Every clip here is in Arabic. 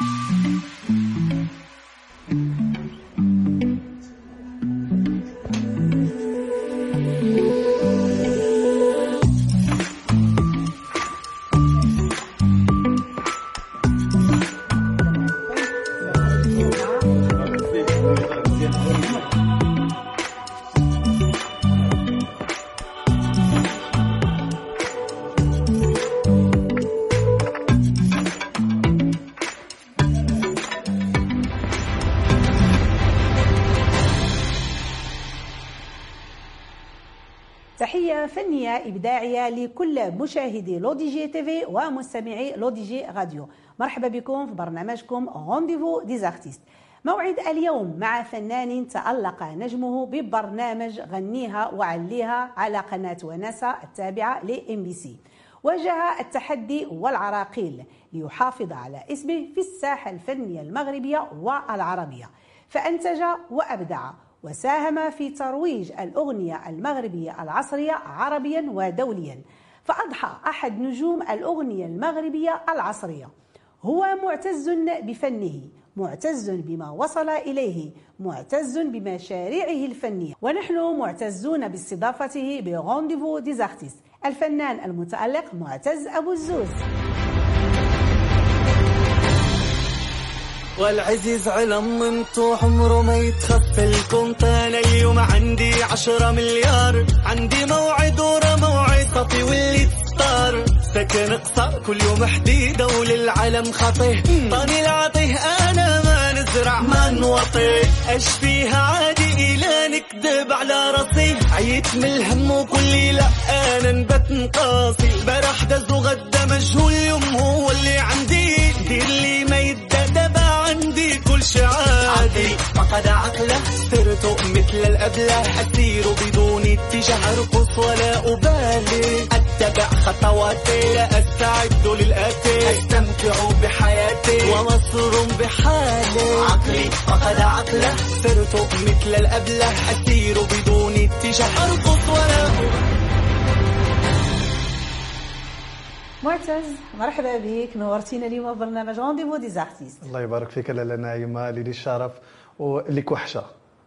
تحية لكل مشاهدي L'ODJ TV ومستمعي L'ODJ Radio. مرحبا بكم في برنامجكم Rendez-vous des artistes موعد اليوم مع فنان تألق نجمه ببرنامج غنيها وعليها على قناة وناسا التابعة ل MBC واجه التحدي والعراقيل ليحافظ على اسمه في الساحة الفنية المغربية والعربية. فأنتج وأبدع وساهم في ترويج الأغنية المغربية العصرية عربيا ودوليا فأضحى أحد نجوم الأغنية المغربية العصرية. هو معتز بفنه معتز بما وصل إليه معتز بمشاريعه الفنية. ونحن معتزون باستضافته ب Rendez-vous des artistes الفنان المتألق معتز أبو الزوز. والعزيز على ممتوح عمره ما يتخفى الكونت أنا اليوم عندي عشرة مليار. عندي موعد ورا موعد خطي واللي تختار. سكن قصار كل يوم حديدة وللعالم خطيه طاني العطيه أنا ما نزرع ما نوطي. أش فيها عادي إلى نكذب على راسي. عيت من الهم وكل لا أنا نبت نقاسي البارح دز وغدا مجهول اليوم هو اللي عندي. دير لي ما عندي كل شي عادي. فقد عقله. صرت مثل الأبلة. أسير بدون اتجاه. أرقص ولا أبالي. أتبع خطواتي. لا أستعد للآتي. أستمتع بحياتي. ومصر بحالي. عقلي فقد عقله. صرت مثل الأبلة. أسير بدون اتجاه. أرقص ولا أبالي. معتز مرحبا بك نورتينا اليوم برنامج Rendez-vous des artistes الله يبارك فيك لالة نعيمة لي الشرف وليك وحشه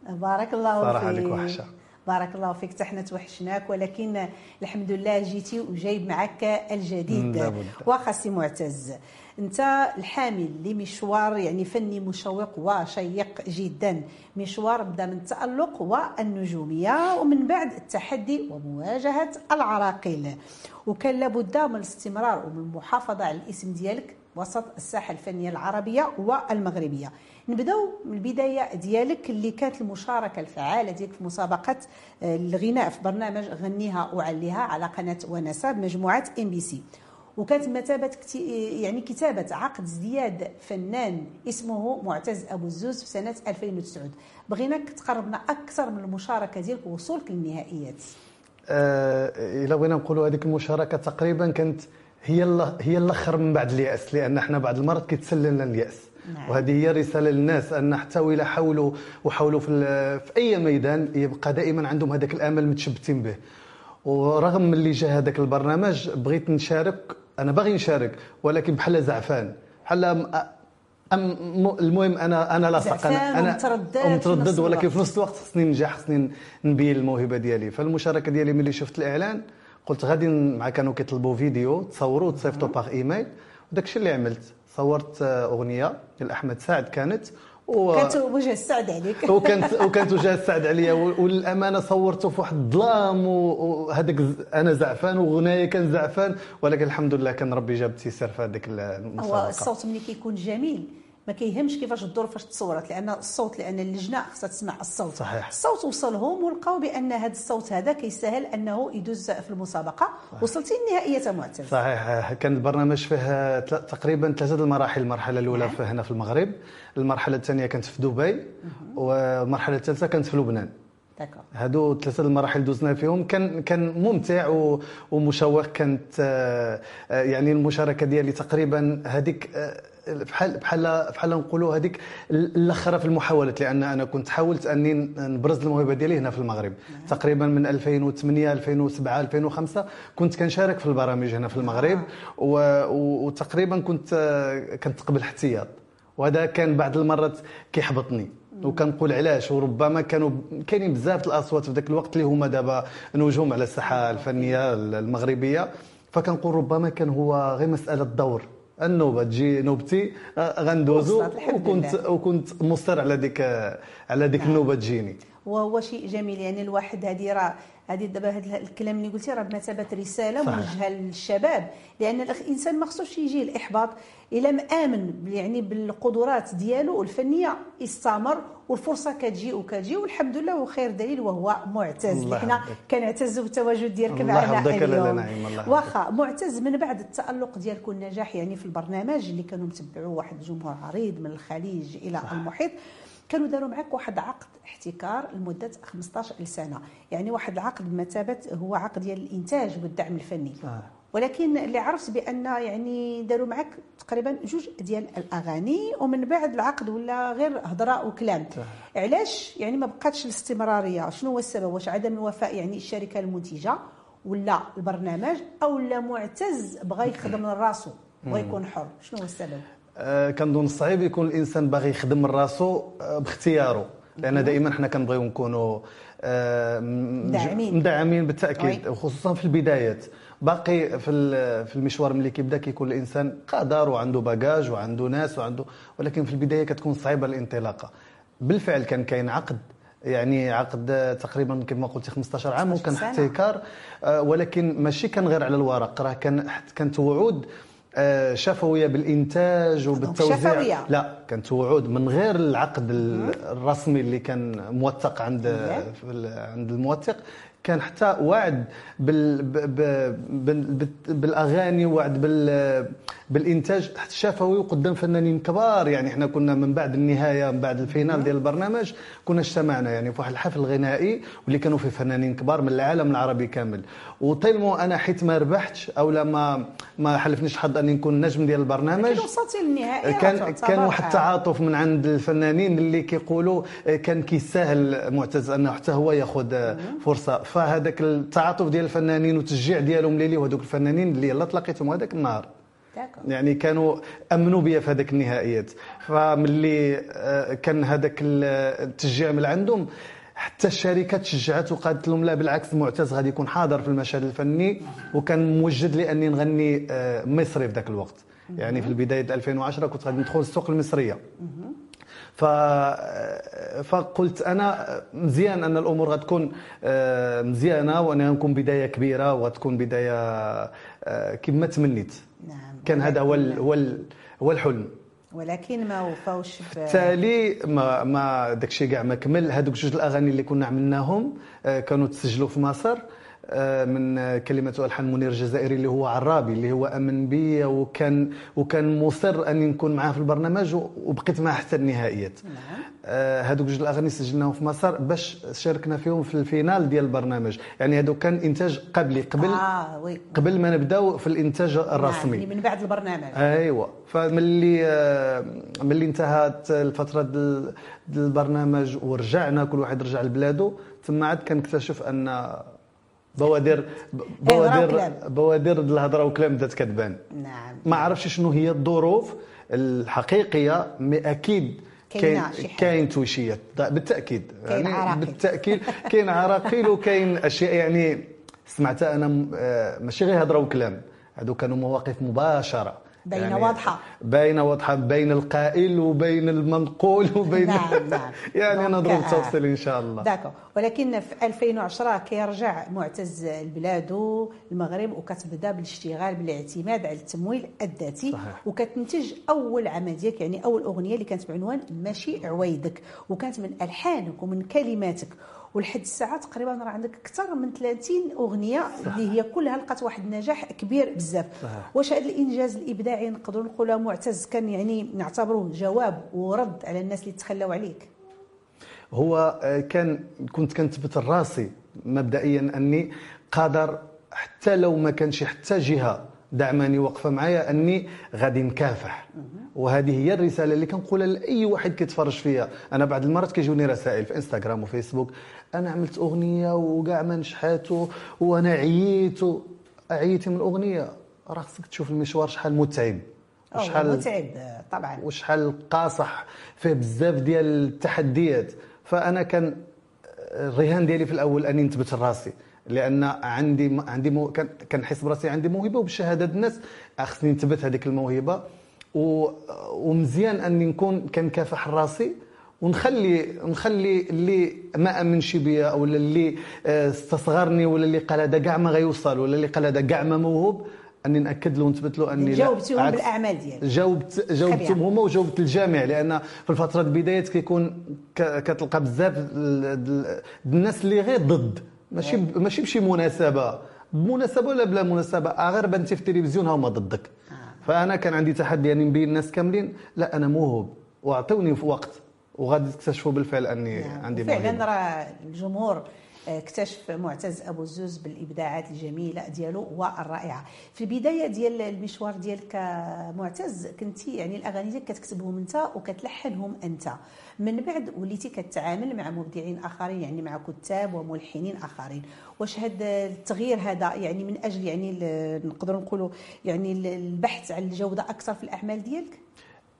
بارك الله صراحة فيك ليك وحشه بارك الله فيك حتى حنا توحشناك ولكن الحمد لله جيتي وجايب معك الجديد. واخا سي معتز انت الحامل لمشوار يعني فني مشوق وشيق جدا. مشوار بدا من التألق والنجومية ومن بعد التحدي ومواجهة العراقيل. وكان لابد من الاستمرار ومن المحافظه على الاسم ديالك وسط الساحة الفنية العربية والمغربية. نبداو من البداية ديالك اللي كانت المشاركة الفعالة ديالك في مسابقة آه، الغناء في برنامج غنيها وعليها على قناة ونسا بمجموعه إم بي سي. وكانت مثابه يعني كتابة عقد ازدياد فنان اسمه معتز أبو الزوز في سنة 2009 بغيناك تقربنا أكثر من المشاركة ديالك ووصولك للنهائيات. آه إلا بغينا نقولوا هذيك المشاركة تقريبا كانت هي هي الأخر من بعد اليأس لأن إحنا بعض المرات كيتسللنا اليأس. نعم. وهذه هي رسالة للناس أن حتى وإلا حاولوا وحاولوا في, في أي ميدان يبقى دائما عندهم هذاك الآمل متشبتين به. ورغم اللي جا هذاك البرنامج بغيت نشارك أنا باغي نشارك ولكن بحال زعفان بحال أم المهم أنا أنا لاصق. أنا أنا ومتردد ولكن. في نفس الوقت خصني ننجح خصني نبين الموهبة ديالي. فالمشاركة ديالي ملي شفت الإعلان قلت غادي مع كانوا كيطلبوا فيديو تصوروا وتصيفطوا باغ ايميل وداك الشيء اللي عملت صورت آه، أغنية ديال احمد سعد كانت. و... كانت وجه السعد عليك. وكانت وكانت وجهه السعد عليا. وللامانه صورته في واحد الظلام وهذاك أنا زعفان وغناية كان زعفان. ولكن الحمد لله كان ربي جاب تيسير في هذيك هو المسابقة. الصوت ملي كيكون جميل. ما كيهمش كيفاش الدور فاش تصورت لأن الصوت لأن اللجنة خصها تسمع الصوت. صحيح. الصوت وصلهم ولقاو بأن هذا الصوت هذا كيسهل أنه يدوز في المسابقة. وصلتي النهائيه معتز. صحيح. كان البرنامج فيه تقريبا ثلاثة المراحل المرحلة الأولى هنا في المغرب. المرحلة الثانية كانت في دبي. والمرحلة الثالثة كانت في لبنان. هادو ثلاثة المراحل دوزنا فيهم. كان كان ممتع ومشوق. كانت آه، يعني المشاركة ديالي تقريبا هذيك آه، بحال بحال بحال نقولوا هذيك الاخره في المحاولات لأن أنا كنت حاولت أني نبرز الموهبة ديالي هنا في المغرب. تقريبا من 2008 2007 2005 كنت كنشارك في البرامج هنا في المغرب و- و- وتقريبا كنت آه، كنت قبل احتياط. وهذا كان بعض المرات كيحبطني. وكنقول علاش؟ وربما كانوا كاينين بزاف الأصوات في ذاك الوقت اللي هما دابا نجوم على الساحة الفنية المغربية. فكنقول ربما كان هو غير مسألة دور النوبة تجي نوبتي آه، غندوزو وكنت لله. وكنت مصر على ديك على ديك النوبة تجيني وهو شيء جميل يعني الواحد هذه راه هذه دابا هذا الكلام اللي قلتي راه بمثابة رسالة. موجهة للشباب لأن الإنسان ما خصوش يجي الاحباط إلا ما امن بال- يعني بالقدرات ديالو الفنيه استمر والفرصة كتجي وكتجي والحمد لله وخير دليل وهو معتز اللي حنا. كنعتزوا بالتواجد ديالك الله معنا اليوم نعيم، الله يحفظك. واخا معتز من بعد التألق ديالك والنجاح يعني في البرنامج اللي كانوا متبعوه واحد الجمهور عريض من الخليج إلى المحيط كانوا داروا معك واحد عقد احتكار لمدة 15 سنة. يعني واحد العقد بمثابة هو عقد ديال الإنتاج والدعم الفني. آه. ولكن اللي عرفت بأن يعني داروا معك تقريبا جوج ديال الأغاني ومن بعد العقد ولا غير هضرة وكلام. علاش؟ يعني ما بقاتش الاستمرارية. شنو هو السبب؟ واش عدم الوفاء يعني الشركة المنتجة ولا البرنامج أو لا معتز بغى يخدم من راسو بغى يكون حر؟ شنو هو السبب؟ آه، كنظن صعيب يكون الإنسان باغي يخدم راسو آه، باختياره لأن دائما حنا كنبغيو نكونوا آه، مدعمين. مدعمين بالتأكيد. وخصوصا في البدايات. باقي في في المشوار ملي كيبدا كيكون الإنسان قادر وعنده باجاج وعنده ناس وعنده ولكن في البداية كتكون صعيبة الانطلاقة. بالفعل كان كاين عقد يعني عقد آه، تقريبا كما قلتي 15 عام 15 وكان. احتكار. آه، ولكن ماشي كان غير على الورق. راه كان كانت وعود آه، شفوية بالإنتاج وبالتوزيع شفوية. لا كانت وعود من غير العقد ال- الرسمي اللي كان موثق عند عند الموثق. كان حتى وعد بال بالأغاني وعد بال بالإنتاج. حتى شفوي وقدام فنانين كبار. يعني إحنا كنا من بعد النهاية من بعد الفينال ديال البرنامج كنا اجتمعنا يعني في واحد الحفل غنائي واللي كانوا فيه فنانين كبار من العالم العربي كامل. وطيلمو أنا حيت ما ربحتش أو لا ما ما حلفنيش حظ أني نكون نجم ديال البرنامج. وصلتي للنهائي كان كان واحد التعاطف من عند الفنانين اللي كيقولوا آه، كان كيسهل معتز أنه حتى هو ياخذ آه، فرصة. فهذاك التعاطف ديال الفنانين والتشجيع ديالهم ليلي وهذوك الفنانين اللي يلا تلاقيتهم هذاك النهار. يعني كانوا أمنوا بيا في هذاك النهائيات. فملي آه، كان هذاك ال- التشجيع من عندهم حتى الشركة تشجعت وقالت لهم لا بالعكس معتز غادي يكون حاضر في المشهد الفني وكان موجد لأني نغني مصري في ذاك الوقت. يعني في البداية 2010 كنت غادي ندخل السوق المصرية. ف فقلت أنا مزيان أن الأمور غتكون آه، مزيانة وأنا نكون بداية كبيرة وغتكون بداية آه، كما تمنيت. نعم. كان هذا هو هو هو الحلم. ولكن ما وفاوش بالتالي ما ما داكشي كاع ما كمل. هذوك جوج الأغاني اللي كنا عملناهم آه، كانوا تسجلوا في مصر. من آه، كلمات وألحان منير الجزائري اللي هو عرابي اللي هو آمن بي وكان وكان مصر اني نكون معاه في البرنامج وبقيت معاه حتى النهائيات. نعم. آه، هذوك جوج الأغاني سجلناهم في مصر باش شاركنا فيهم في ال finale ديال البرنامج. يعني هذوك كان إنتاج قبلي قبل آه oui. قبل ما نبداو في الإنتاج نعم الرسمي. اللي من بعد البرنامج. أيوه. فملي آه، ملي انتهت الفترة البرنامج ورجعنا كل واحد رجع لبلادو ثم عاد كنكتشف أن بوادر بوادر وكلام. بوادر ديال الهضرة وكلام بدات كتبان. نعم. ما عرفش شنو هي الظروف الحقيقية مي أكيد كاين. كاين تويشيات بالتأكيد. كاين عراقيل. بالتأكيد. كاين عراقيل وكاين أشياء. يعني سمعتها أنا آه، ماشي غير هضرة وكلام. هادو كانوا مواقف مباشرة. باينة واضحة. باينه واضحة بين القائل وبين المنقول وبين نعم نعم يعني نضرب آه. التوصيل إن شاء الله داكو ولكن في 2010 كيرجع معتز لبلادو المغرب وكتبدا بالاشتغال بالاعتماد على التمويل الذاتي صحيح. وكتنتج أول عمل ديالك يعني أول أغنية اللي كانت بعنوان ماشي عويدك وكانت من ألحانك ومن كلماتك ولحد الساعة تقريبا راه عندك أكثر من 30 أغنية اللي هي كلها لقات واحد النجاح كبير بزاف. واش هذا الإنجاز الإبداعي نقدروا نقولوا معتز كان يعني نعتبروه جواب ورد على الناس اللي تخلاو عليك؟ هو آه، كان كنت كنثبت راسي مبدئيا أني قادر حتى لو ما كانش حتى جهة دعماني واقفة معايا أني غادي نكافح. وهذه هي الرسالة اللي كنقولها لأي واحد كيتفرج فيا. أنا بعض المرات كيجوني رسائل في إنستغرام وفيسبوك أنا عملت أغنية وكاع ما نجحات وأنا عييت عييتي من الأغنية. راه خصك تشوف المشوار شحال متعب. أو وشحال متعب طبعا. وشحال قاصح. فيه بزاف ديال التحديات. فأنا كان الرهان ديالي في الأول أني نثبت راسي. لأن عندي عندي مو كنحس براسي عندي موهبة وبشهادة الناس. خصني نثبت هذيك الموهبة. و- ومزيان أني نكون كنكافح راسي. ونخلي نخلي اللي ما امنش بيا أو اللي آه، استصغرني ولا اللي قال هذا كاع ما غيوصل ولا اللي قال هذا كاع ما موهوب أني نأكد له ونثبت له أني عكس- بالأعمال ديالك. جاوبت جاوبتهم خبير. هما وجاوبت الجامع لأن في الفترة البدايات كيكون كتلقى بزاف ال- ال- الناس اللي غير ضد. ماشي ب- ماشي بشي مناسبة. بمناسبه ولا بلا مناسبة؟ آه غير بنتي في التلفزيون هما ضدك. فأنا كان عندي تحدي اني نبين الناس كاملين لا أنا موهوب وأعطوني في وقت وغادي تكتشفوا بالفعل أني نعم. عندي فعلا راه الجمهور آه، اكتشف معتز أبو الزوز بالإبداعات الجميلة ديالو والرائعة. في البداية ديال المشوار ديالك معتز كنتي يعني الأغاني ديالك كتكتبهم أنت وكتلحنهم أنت. من بعد وليتي كتعامل مع مبدعين آخرين يعني مع كتاب وملحنين آخرين. واش هذا التغيير هذا يعني من أجل يعني نقدروا نقولوا يعني ال- البحث عن الجودة أكثر في الأعمال ديالك؟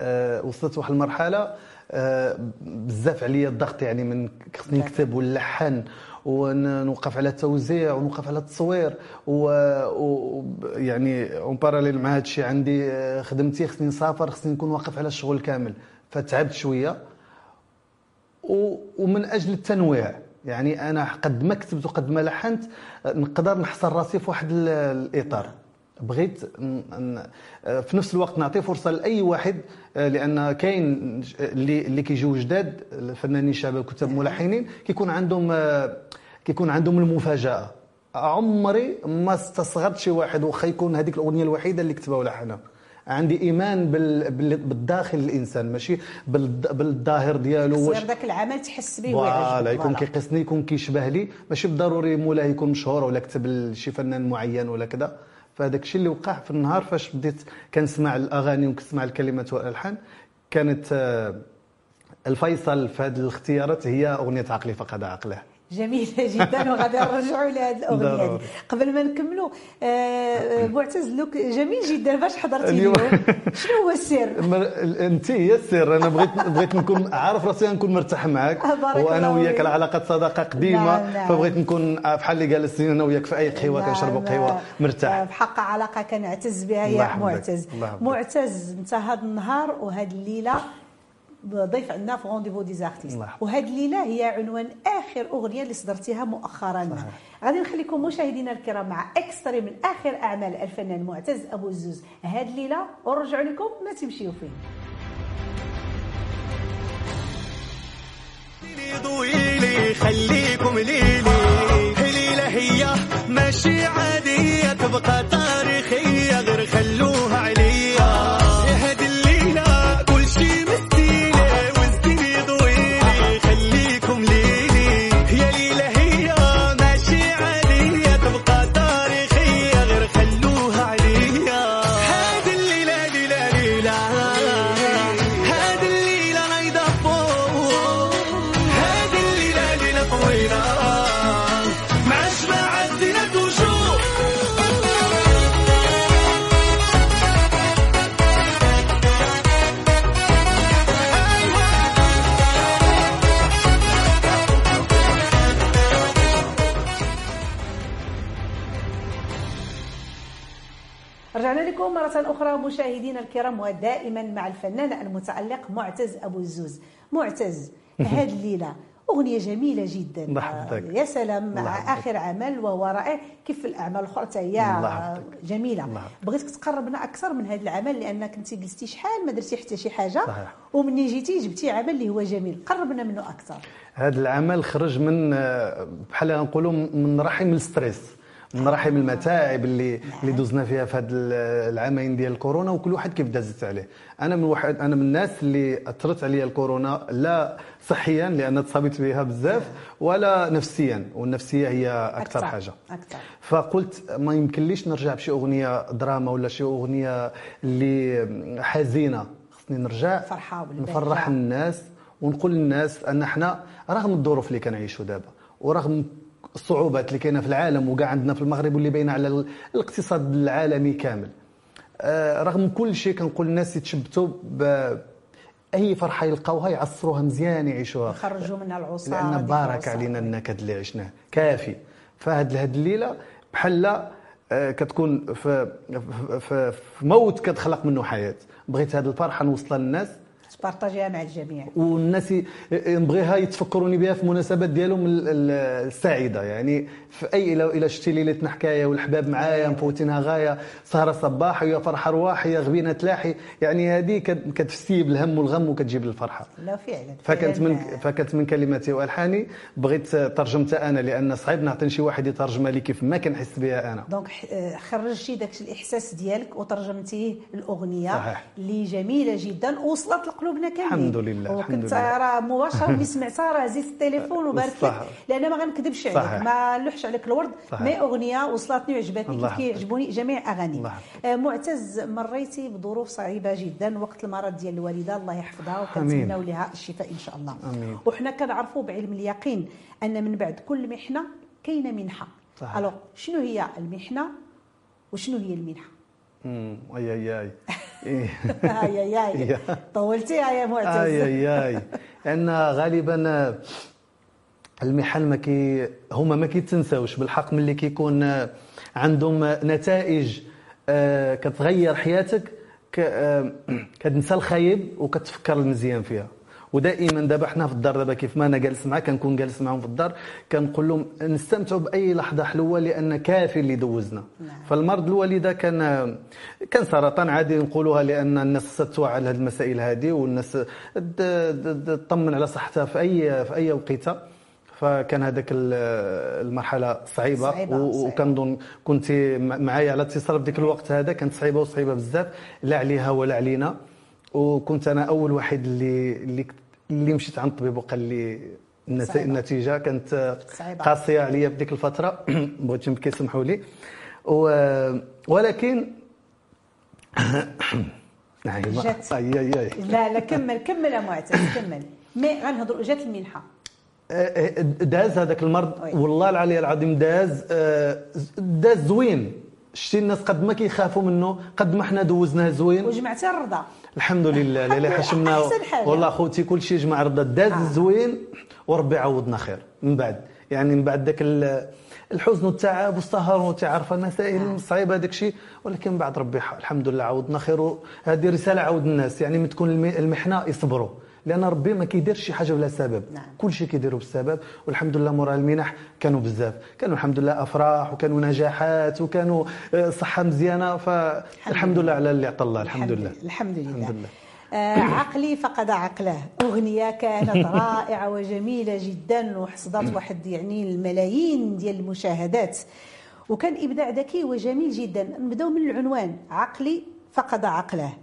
آه، وصلت واحد المرحلة آه، بزاف عليا الضغط يعني من خصني نكتب ونلحن ونوقف على التوزيع ونوقف على التصوير و, و يعني اون باراليل مع هذا الشيء عندي آه، خدمتي خصني نسافر خصني نكون واقف على الشغل كامل. فتعبت شوية. ومن أجل التنويع. يعني أنا قد ما كتبت وقد ما لحنت نقدر نحصر راسي في واحد ال- الإطار. بغيت في نفس الوقت نعطي فرصة لأي واحد لأن كاين اللي اللي كيجيو جداد الفنانين شباب كتاب ملحنين كيكون عندهم كيكون عندهم المفاجأة. عمري ما استصغرت شي واحد واخا يكون هذيك الأغنية الوحيدة اللي كتبها ولحنها عندي إيمان بال... بال... بالداخل الإنسان ماشي؟ بال... بالظاهر ديالو تصير ذاك العمل تحس به voilà يكون. كيقيسني يكون كيشبه لي ماشي بالضروري مولاي يكون مشهور ولا كتب لشي فنان معين ولا كذا. فهذاك الشيء اللي وقع في النهار فاش بديت كنسمع الأغاني وكنسمع الكلمات والألحان كانت آه، الفيصل في هذه الاختيارات هي أغنية عقلي فقد عقله. جميلة جدا وغادي نرجعوا لهذه الأغنية. ضروري. قبل ما نكملوا آه، آه، معتز look جميل جدا باش حضرتي اليوم. شنو هو السر؟ أنت هي السر أنا بغيت بغيت نكون عارف راسي نكون مرتاح معك آه، الله وياك فيك. العلاقه صداقة قديمة نعم، نعم. فبغيت نكون بحال اللي جالسين أنا وياك في أي قهوة نعم، كنشربوا قهوة آه، مرتاح بحق علاقة كنعتز بها يا معتز. معتز انت هذا النهار وهذه الليلة ضيف عندنا في Rendez-vous des artistes الله يحفظك. وهذه الليلة هي عنوان آخر أغنية اللي صدرتيها مؤخرا. غادي نخليكم مشاهدينا الكرام مع extrait من آخر أعمال الفنان معتز أبو الزوز. هذه الليلة ونرجع لكم ما تمشيو فين. ضويلي خليكم ليلي. هليلة هي ماشي عادية تبقى تاريخية. الكرام ودائما مع الفنان المتألق معتز أبو الزوز. معتز هذه الليلة. أغنية جميلة جدا. يحفظك. يا سلام. مع. آخر عمل وهو رائع كيف الأعمال الأخرى؟ حتى هي. جميلة. بغيتك تقربنا أكثر من هذا العمل لأنك أنت جلستي شحال ما درتي حتى شي حاجة. صحيح. ومني جيتي جبتي عمل اللي هو جميل. قربنا منه أكثر. هذا العمل خرج من آه، بحال نقولوا من رحم الستريس. من رحم المتاعب اللي اللي دوزنا فيها في هاد ال- العامين ديال الكورونا وكل واحد كيف دازت عليه. أنا من واحد أنا من الناس اللي أثرت عليا الكورونا لا صحيا لأن تصابت بها بزاف ولا نفسيا والنفسية هي أكثر حاجة. أكثر. فقلت ما يمكنليش نرجع بشي أغنية دراما ولا شي أغنية اللي حزينة. خصني نرجع. نفرح الناس ونقول للناس أن إحنا رغم الظروف اللي كنعيشوا دابا ورغم الصعوبات اللي كاينة في العالم وكاع عندنا في المغرب واللي باينة على ال- الاقتصاد العالمي كامل. آه، رغم كل شيء كنقول الناس يتشبتوا أي فرحة يلقاوها يعصروها مزيان يعيشوها. خرجوا منها العصاره لأن بارك. علينا النكد اللي عشناه. كافي. فهاد هاد الليلة بحال آه، كتكون في في- في في موت كتخلق منه حياة. بغيت هاد الفرحة نوصلها للناس. تبارطاجيها مع الجميع. والناس نبغيها يتفكروني بها في المناسبات ديالهم ال- ال- السعيدة. يعني في اي إلى شتي ليلتنا حكايه والحباب معايا مفوتينها غاية سهرة صباح ويا فرحة رواح يا غبينة تلاحي. يعني هذه كت- كتفسي بالهم والغم وكتجيب الفرحة. لا فعلا فكانت من. فكانت من كلماتي وألحاني. بغيت ترجمتها أنا لأن صعيب نعطي شي واحد يترجمها لي كيف ما كنحس بها أنا. donc خرجتي داك الإحساس ديالك وترجمتيه الأغنية صحيح. اللي جميلة جدا وصلت لقلوبنا كاملين الحمد لله، وكنت. راه مباشرة ملي سمعتها راه هزيت التليفون وبارك لك. لأن ما غنكذبش عليك. ما نلوحش عليك الورد. mais أغنية وصلتني وعجبتني كيف كيعجبوني جميع أغاني آه، معتز مريتي بظروف صعيبة جدا وقت المرض ديال الوالدة الله يحفظها. وكنتمناو لها الشفاء إن شاء الله آمين. وحنا كنعرفوا بعلم اليقين أن من بعد كل محنة كاينة منحة صحيح. alors شنو هي المحنة وشنو هي المنحة أمم، اي اي اي هاي يا. طولتيها يا معتز. اي اي اي لأن غالبا المحن ما كي هما ما كيتنساوش. بالحق ملي كيكون عندهم نتائج آه، كتغير حياتك آه، كتنسى الخايب وكتفكر المزيان فيها. ودائما دابا حنا في الدار دابا كيف ما أنا جالس معاك كنكون جالس معاهم في الدار كنقول لهم نستمتعوا بأي لحظة حلوة لأن كافي اللي دوزنا نعم. فالمرض الوالدة كان كان سرطان عادي نقولوها لأن الناس خصها توعى على هذه المسائل هذه والناس تطمن على صحتها في اي في أي وقيتة فكان هذاك ال- المرحلة صعيبة, صعيبة. وكنظن كنت معايا على اتصال في ذاك الوقت هذا كانت صعيبة وصعيبة بزاف لا عليها ولا علينا وكنت أنا أول واحد اللي اللي اللي مشيت عند الطبيب وقال لي. النتيجة كانت صعيبة. قاسية عليا في ديك الفترة بغيت يمكن يسمحوا لي و- ولكن جات. اي اي اي لا لا كمل كمل يا معتز كمل mais غنهضروا جات المنحة داز هذاك المرض. والله العلي العظيم داز آه، داز زوين شتي الناس قد ما كيخافوا منه قد ما حنا دوزناه زوين. وجمعتي الرضا. الحمد لله لله، حشمنا. والله خوتي كل شيء جمع رضا. داز آه. زوين وربي يعوضنا خير. من بعد يعني من بعد ذاك ال- الحزن والتعب والسهر وتعرف المسائل آه. الصعيبه هذاك الشيء ولكن بعد ربي الحمد لله عوضنا خير هذه رسالة عاود الناس. يعني من تكون الم- المحنة يصبروا. لأن ربي ما كيديرش شي حاجة بلا سبب. نعم. كل شيء كيديروا بالسبب والحمد لله مورا المنح كانوا بزاف. كانوا الحمد لله أفراح وكانوا نجاحات وكانوا آه، صحة مزيانة. فالحمد لله على اللي عطى الله. الحمد لله. الحمد لله. الحمد لله. آه عقلي فقد عقله. أغنية كانت رائعة وجميلة جدا وحصدت واحد يعني الملايين ديال المشاهدات. وكان إبداع ذكي وجميل جدا. نبداو من العنوان. عقلي فقد عقله.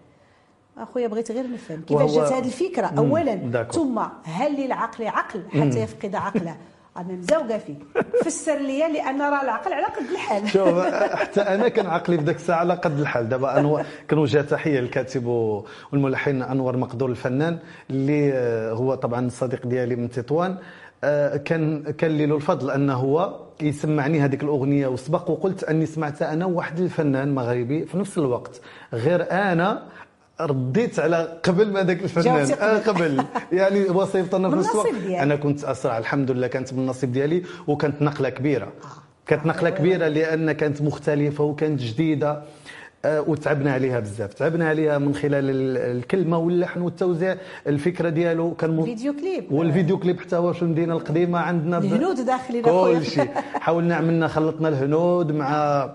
أخويا بغيت غير نفهم كيفاش جات هذه الفكرة. اولا داكور. ثم هل للعقل عقل؟ حتى يفقد عقله. أنا مزوقه فيك فسر لي لأن راه العقل على قد الحال. شوف حتى أنا كان عقلي في ذاك الساعة على قد الحال. دابا انور كنوجه تحية للكاتب والملحن أنور مقدور الفنان اللي آه، هو طبعا الصديق ديالي من تطوان. آه، كان كان لي له الفضل أنه هو يسمعني هذيك الأغنية وسبق وقلت أني سمعتها أنا وواحد الفنان مغربي في نفس الوقت. غير أنا رديت على قبل ما ذاك الفنان آه قبل. يعني وصيفطنا في الوقت ديالك. أنا كنت أسرع الحمد لله كانت من النصيب ديالي وكانت نقلة كبيرة كانت نقلة كبيرة لأن كانت مختلفة وكانت جديدة آه، وتعبنا عليها بزاف تعبنا عليها من خلال ال- الكلمة واللحن والتوزيع الفكرة ديالو كان م- فيديو كليب. والفيديو كليب حتى هو في المدينة القديمة عندنا الهنود داخلين. كل شيء حاولنا عملنا خلطنا الهنود مع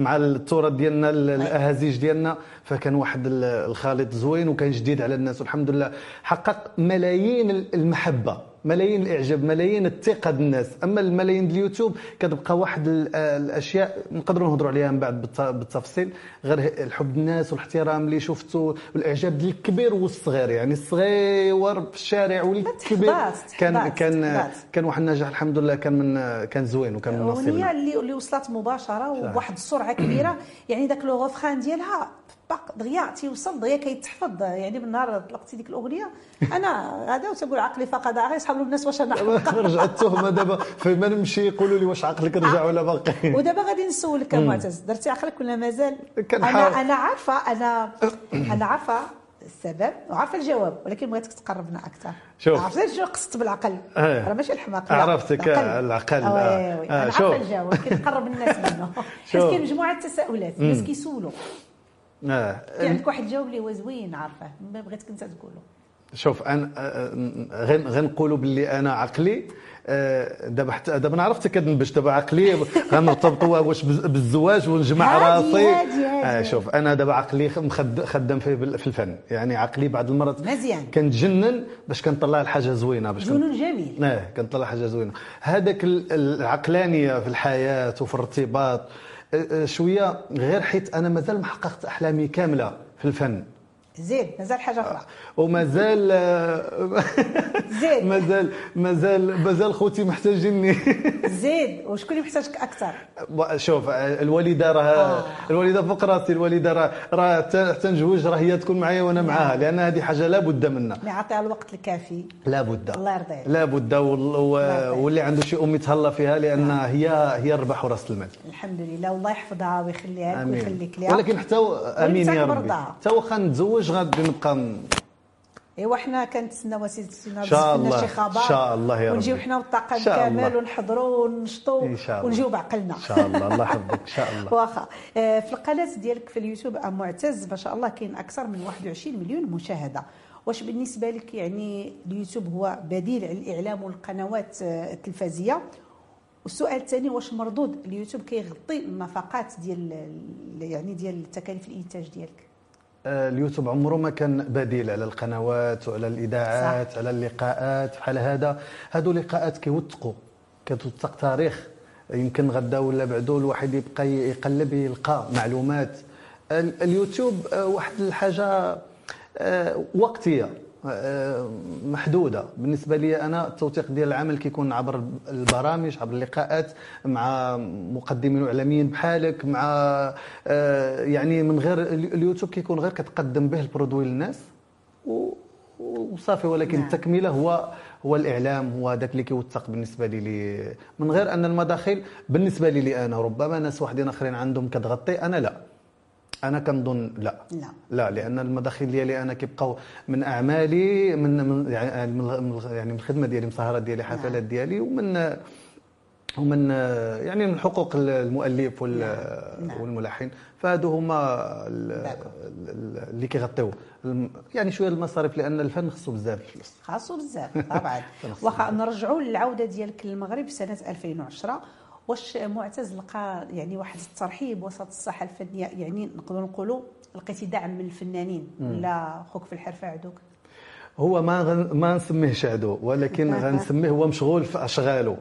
مع التراث ديالنا ال- الأهازيج ديالنا. فكان واحد ال- الخليط زوين وكان جديد على الناس والحمد لله. حقق ملايين ال- المحبة. ملايين الإعجاب ملايين الثقة بالناس. أما الملايين اليوتيوب كتبقى واحد ال- الأشياء نقدروا نهضروا عليها من بعد بالت- بالتفصيل غير الحب الناس والاحترام اللي شفته والإعجاب ديال الكبير والصغير. يعني الصغير في الشارع والكبير كان كان. كان واحد النجاح الحمد لله كان من كان زوين وكان من نصيبنا اللي اللي وصلت مباشرة وبواحد السرعة كبيرة. يعني ذاك لو ديالها باق دغيا تيوصل دغيا كيتحفظ يعني من نهار طلقتي ديك الأغنية أنا غادا وتقول عقلي فقد غير يصحابوا الناس واش أنا. رجعت التهمة دابا فيما نمشي يقولوا لي واش عقلك رجع ولا باقي ودابا غادي نسولك يا معتز درتي عقلك ولا مازال. أنا أنا عارفة أنا أنا عارفة السبب وعارفة الجواب ولكن بغيتك تقربنا أكثر شوف. عرفتي شنو قصدت بالعقل آه. راه ماشي الحماق عرفتك، آه، العقل، آه، آه. آه، أنا. عارفة الجواب ولكن نقرب الناس منه حيت. كاين مجموعة التساؤلات الناس كيسولوا آه. عندك واحد الجواب اللي هو زوين عارفه ما بغيتك انت تقوله شوف أنا آه، غن غنقولوا باللي أنا عقلي آه، دابا حتى دابا أنا عرفتك كنبش دابا عقلي غنرتبطوا واش بالزواج ونجمع راسي. آه، شوف أنا دابا عقلي خدام في الفن يعني عقلي بعض المرات مزيان. كنتجنن باش كنطلع الحاجة زوينة باش جنون جميل آه كنطلع حاجة زوينة هذاك ال- العقلانية في الحياة وفي الارتباط آه، آه، شوية غير حيت أنا مازال ما حققت أحلامي كاملة في الفن. زيد مازال حاجة أخرى. ومازال آه، زيد مازال مازال مازال خوتي محتاجيني. زيد وشكون اللي محتاجك أكثر؟ شوف الوالدة راه آه. الوالدة فوق راسي الوالدة راه راه حتى نجوج راه هي تكون معايا وأنا معاها لأن هذه حاجة لابد منها. اللي عطيها الوقت الكافي. لابد الله يرضي عليك. لابد. واللي عنده شي ام يتهلا فيها لأن هي هي الربح وراس المال. الحمد لله. والله يحفظها ويخليها لك ويخليك ليها ولكن حتى آمين يا ربي. حتى واخا نتزوج غادي نبقى ايوا حنا كنتسناو سيدنا شاء الله. شي خبر. إن شاء الله يا ونجيو ربي. حنا والطاقم كامل. ونحضروا ونشطوا. ونجيو بعقلنا. إن شاء الله. الله يحفظك. إن شاء الله. واخا. آه، في القناة ديالك في اليوتيوب ام معتز. ما شاء الله كاين أكثر من 21 مليون مشاهدة. واش بالنسبة لك يعني اليوتيوب هو بديل على الإعلام والقنوات آه، التلفزية؟ والسؤال الثاني واش مردود اليوتيوب كيغطي النفقات ديال يعني ديال تكاليف الإنتاج ديالك؟ آه، اليوتيوب عمره ما كان بديل على القنوات وعلى الإذاعات على اللقاءات. بحال هذا هادو لقاءات كيوثقوا كتوثق تاريخ. يمكن غدا ولا بعدو الواحد يبقى يقلب يلقى معلومات. ال- اليوتيوب آه، واحد الحاجة آه، وقتية. آه، محدودة. بالنسبة لي أنا التوثيق ديال العمل كيكون عبر البرامج عبر اللقاءات مع مقدمين إعلاميين بحالك مع آه، يعني من غير ال- اليوتيوب كيكون غير كتقدم به البرودوي للناس. وصافي ولكن نعم. التكملة هو هو الإعلام هو هذاك اللي كيوثق بالنسبة لي, لي. من غير أن المداخل بالنسبة لي, لي أنا ربما ناس واحدين آخرين عندهم كتغطي أنا لا. أنا كنظن لا. لا. لا لأن المداخل ديالي أنا كيبقاو من أعمالي من من يعني من من- يعني من الخدمه ديالي من السهرات ديالي حفلات ديالي ومن ومن يعني من حقوق المؤلف نعم. نعم. والملحن. فهادو هما اللي كيغطيو. يعني شوية المصاريف لأن الفن خصو بزاف. الفلوس خاصو بزاف طبعا. واخا نرجعوا للعودة ديالك للمغرب سنة 2010 واش معتز لقى يعني واحد الترحيب وسط الساحه الفنية؟ يعني نقدروا نقولوا لقيتي دعم من الفنانين ولا خوك في الحرفة عدوك هو ما غن ما نسميهش عدو ولكن غنسميه هو مشغول في أشغاله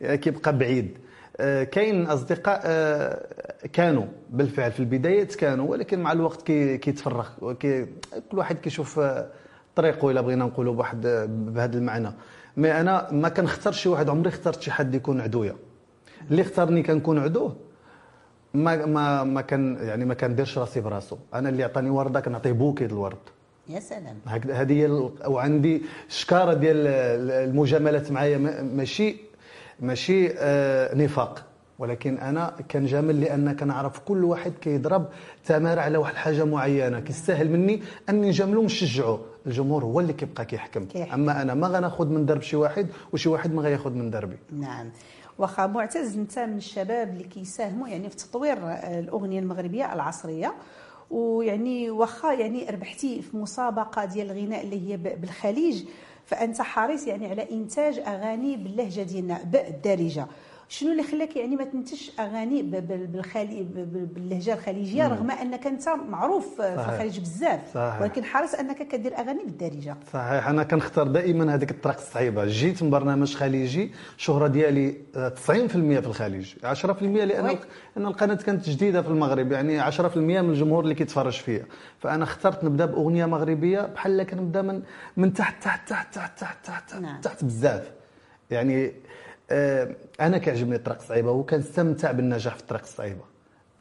يعني كيبقى بعيد. آه، كاين أصدقاء آه، كانوا بالفعل في البدايات كانوا ولكن مع الوقت كي- كيتفرغ وكي كل واحد كيشوف آه، طريقه إلا بغينا نقولوا بواحد بهذا المعنى. mais أنا ما كنختارش شي واحد عمري اخترت شي حد يكون عدويا اللي اختارني كنكون عدوه ما ما ما كان يعني ما كنديرش راسي براسو. أنا اللي عطاني ورده كنعطيه bouquet د الورد. يا سلام. هذه هي وعندي شكارة ديال ال- المجاملات معايا ما- ماشي ماشي آه، نفاق. ولكن أنا كنجامل لأن كنعرف كل واحد كيضرب تمارة على واحد الحاجة معينة. كيستاهل مني أني نجاملو ونشجعو. الجمهور هو اللي كيبقى كيحكم. كيحكم. أما أنا ما غناخذ من درب شي واحد وشي واحد ما غياخذ من دربي. نعم. واخا معتز انت من الشباب اللي كيساهموا يعني في تطوير آه، الأغنية المغربية العصرية. ويعني واخا يعني ربحتي في مسابقة ديال الغناء اللي هي بالخليج. فأنت حريص يعني على إنتاج أغاني باللهجة ديالنا بالدارجه شنو اللي خلاك يعني ما تنتجش أغاني ب- ب- بالخلي ب- ب- باللهجة الخليجية رغم أنك أنت معروف آه، في صحيح. الخليج بزاف صحيح. ولكن حريص أنك كدير أغاني بالدارجة صحيح أنا كنختار دائما هذيك الطريق الصعيبة جيت من برنامج خليجي الشهره ديالي آه، 90% في الخليج 10% لأن. لأن القناة كانت جديدة في المغرب يعني 10% من الجمهور اللي كيتفرج فيا فأنا اخترت نبدأ بأغنية مغربية بحال كنبدأ من من تحت تحت تحت تحت تحت تحت, نعم. تحت, تحت بزاف يعني أنا كيعجبني الطريق الصعيبة وكنستمتع بالنجاح في الطريق الصعيبة.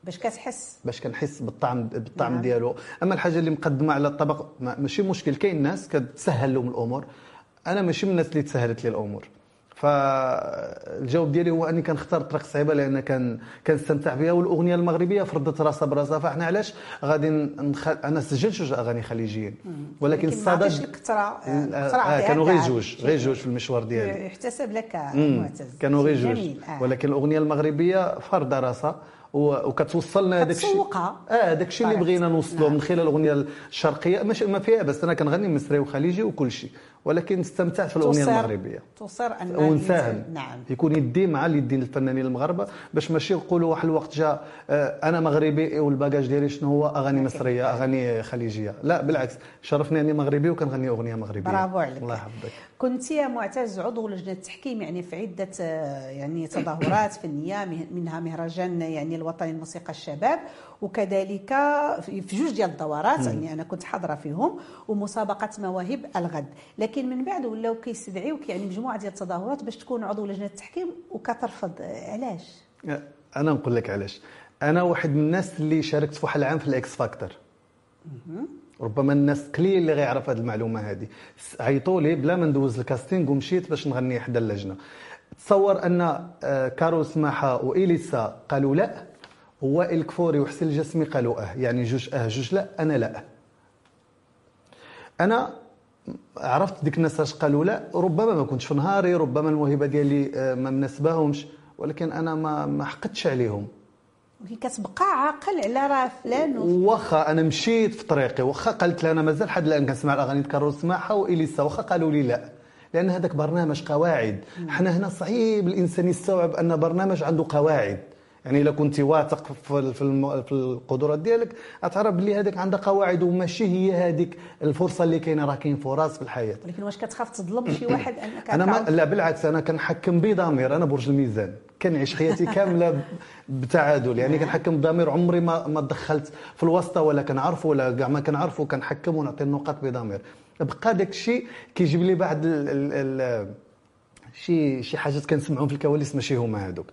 باش كتحس. باش كنحس بالطعم بالطعم نعم. ديالو. أما الحاجة اللي مقدمة على الطبق ما- ماشي مشكل كاين ناس كتسهل لهم الأمور. أنا ماشي من الناس اللي تسهلت لي الأمور. فالجواب ديالي هو أني كنختار الطريق الصعيبه لأن كان كنستمتع بها والأغنية المغربية فرضت راسها براسها فإحنا علاش غادي نخل... أنا سجلت جوج أغاني خليجيين ولكن الصدى الكثره آه، آه، كانوا غير. جوج غير جوج في المشوار ديالي يحتسب لك. معتز كانوا غير جوج آه. ولكن الأغنية المغربية فرض راسها وكتوصلنا هذاك الشيء. آه هذاك الشيء اللي بطريقة. بغينا نوصلوا من خلال الأغنية الشرقية ماشي ما فيها بس أنا كنغني مصري وخليجي وكل شيء ولكن استمتعت في الأغنية المغربية. توصر أن ونساهم نعم. يكون يدي مع اليدين الفنانين المغاربة باش ماشي نقولوا واحد الوقت جا آه، أنا مغربي والباجاج ديالي شنو هو؟ أغاني مصرية أغاني خليجية. لا بالعكس. شرفني أني مغربي وكنغني أغنية مغربية. برافو عليك. الله يحفظك. كنت يا معتز عضو لجنة التحكيم يعني في عدة آه، يعني تظاهرات فنية منها مهرجان يعني الوطني لموسيقى الشباب. وكذلك في جوج ديال الدورات يعني أنا كنت حاضرة فيهم ومسابقة مواهب الغد. لكن من بعد ولاو كيستدعيوك يعني مجموعة ديال التظاهرات باش تكون عضو لجنة التحكيم وكترفض. علاش؟ أنا نقول لك علاش. أنا واحد من الناس اللي شاركت في واحد العام في ال X Factor. ربما الناس قليل اللي غيعرف هذه المعلومة هذه عيطوا لي بلا ما ندوز ال casting ومشيت باش نغني حدا اللجنة. تصور أن آه، كارول سماحة واليسا قالوا لا ووائل كفوري وحسين الجسمي قالوا أه. يعني جوج أه جوج لا أنا لا أنا عرفت ديك الناس اش قالوا لا ربما ما كنتش في نهاري ربما الموهبة ديالي آه، ما مناسباهمش ولكن أنا ما ما حقدتش عليهم. ولكن كتبقى عاقل على راه فلان واخا أنا مشيت في طريقي واخا قالت لي أنا مازال حد الآن كنسمع الأغاني ديال كارول سماحة وإليسا واخا قالوا لي لا. لأن هذاك برنامج قواعد. حنا هنا صعيب الإنسان يستوعب أن برنامج عنده قواعد. يعني إلا كنت واثق في في القدرات ديالك غتعرف بلي هذاك عندها قواعد وماشي هي هذيك الفرصة اللي كاينة راه كاين فرص في الحياة. ولكن واش كتخاف تظلم شي واحد أنك أنا ما لا بالعكس أنا كنحكم بضمير أنا برج الميزان. كنعيش حياتي كاملة بتعادل. يعني كنحكم بضمير عمري ما ما دخلت في الوسطى ولا كنعرفه ولا كاع ما كنعرفه كنحكم ونعطي النقاط بضمير. بقى داك الشيء كيجيب لي بعض ال ال ال شي شي حاجات كنسمعهم في الكواليس ماشي هما هذوك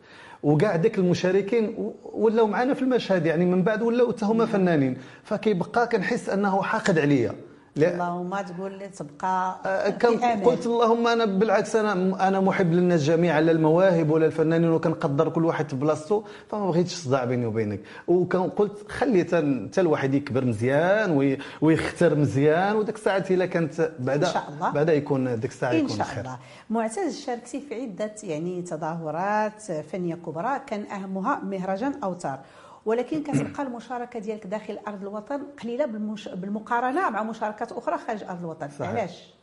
وكاع داك المشاركين ولاو معنا في المشهد يعني من بعد ولاو حتى هما فنانين. فكيبقى كنحس أنه حاقد عليا. لا- اللهم تقول لي تبقى كان أمان. قلت اللهم أنا بالعكس أنا أنا محب للناس جميعا لا المواهب ولا الفنانين وكنقدر كل واحد في بلاصتو فما بغيتش صداع بيني وبينك. وكان قلت خلي حتى الواحد يكبر مزيان وي- ويختار مزيان وديك الساعات إلا كانت بعدا إن شاء الله. بعدا يكون ديك الساعة إن يكون شاء خير. الله. معتز شاركتي في عدة يعني تظاهرات فنية كبرى كان أهمها مهرجان أوتار. ولكن كتبقى المشاركة ديالك داخل أرض الوطن قليلة بالمش... بالمقارنة مع مشاركات أخرى خارج أرض الوطن. صحيح. علاش؟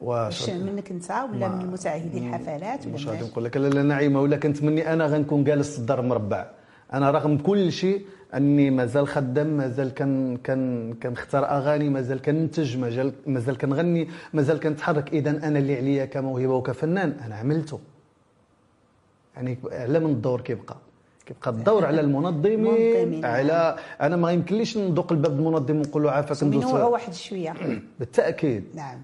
واش منك أنت ولا من متعهدي الحفلات ولا غادي؟ نقول لك لا لا نعيمة ولا كنتمني أنا غنكون جالس في الدار مربع. أنا رغم كل شيء أني مازال خدام مازال كان كان كنختار أغاني مازال كننتج مازال مازال كنغني مازال كنتحرك. إذا أنا اللي عليا كموهبة وكفنان أنا عملته. يعني على من الدور كيبقى. كيبقى الدور على المنظمين. على أنا ما يمكنليش ندق الباب المنظم ونقول له عافاك ندوز. نوعوا واحد شوية. بالتأكيد. نعم.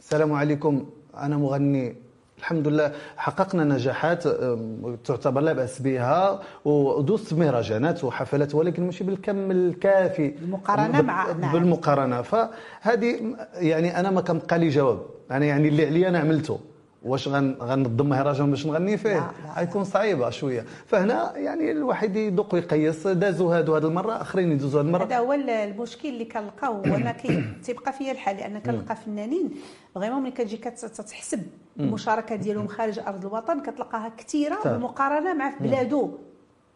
السلام عليكم. أنا مغني. الحمد لله. حققنا نجاحات تعتبر لا بأس بها ودوزت مهرجانات وحفلات ولكن ماشي بالكم الكافي. المقارنة ب- مع- نعم. بالمقارنة. فهذه يعني أنا ما كنبقى لي جواب. أنا يعني اللي عليا أنا عملته. واش غن- غنظم مهرجان باش نغني فيه. غيكون صعيبة شوية. فهنا يعني الواحد يدق ويقيس دازوا هادو هذه المرة آخرين يدوزوا هذه المرة. هذا هو المشكل اللي كنلقاو. هو أنا كي تيبقى فيا الحال لأن كنلقى فنانين vraiment ملي كتجي كت- تتحسب المشاركة ديالهم خارج أرض الوطن كتلقاها كثيرة. بالمقارنه مع في بلادو.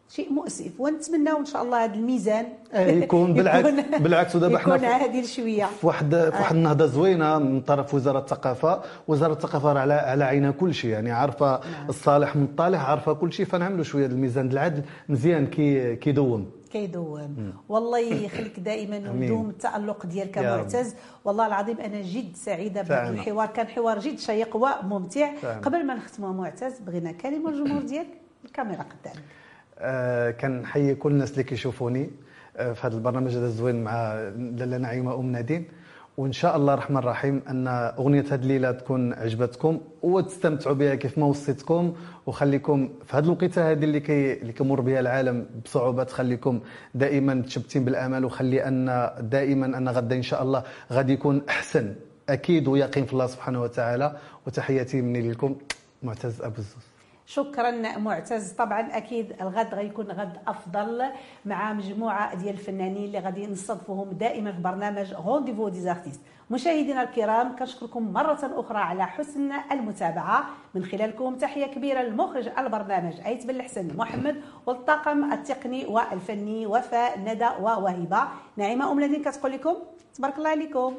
شيء مؤسف. ونتمناو إن شاء الله هذا الميزان آه، يكون بالعكس- بالعكس ودابا حنا يكون عادل شوية. في واحد في واحد النهضة زوينة من طرف وزارة الثقافة. وزارة الثقافة على على عينها كل شيء. يعني عارفة الصالح من الطالح عارفة كل شيء. فنعملوا شوية الميزان. العدل مزيان كي كيدوم. كيدوم والله يخليك دائما. ويدوم التألق ديالك. معتز. والله العظيم أنا جد سعيدة بهذا. الحوار. كان حوار جد شيق وممتع. فعلا. قبل ما نختموا معتز بغينا كلمة للجمهور ديالك. الكاميرا قدامك. آه كنحيي كل الناس اللي كيشوفوني آه في هذا البرنامج هذا الزوين مع لاله نعيمه ام نادين. وإن شاء الله الرحمن الرحيم أن أغنية هذه الليلة تكون عجبتكم وتستمتعوا بها كيف ما وصيتكم وخليكم في هذه الوقيتة هذه اللي كي اللي كيمر بها العالم بصعوبات خليكم دائما متشبتين بالأمل وخلي أن دائما أن غدا إن شاء الله غادي يكون أحسن أكيد ويقين في الله سبحانه وتعالى. وتحياتي مني لكم معتز أبو الزوز. شكرا معتز. طبعا أكيد الغد غيكون غد أفضل مع مجموعة ديال الفنانين اللي غادي نستضيفوهم دائما في برنامج Rendez-vous des artistes مشاهدينا الكرام كنشكركم مرة أخرى على حسن المتابعة. من خلالكم تحية كبيرة لمخرج البرنامج أيت بن الحسن محمد والطاقم التقني والفني وفاء ندى ووهبه نعيمة أم الذين كتقول لكم تبارك الله عليكم.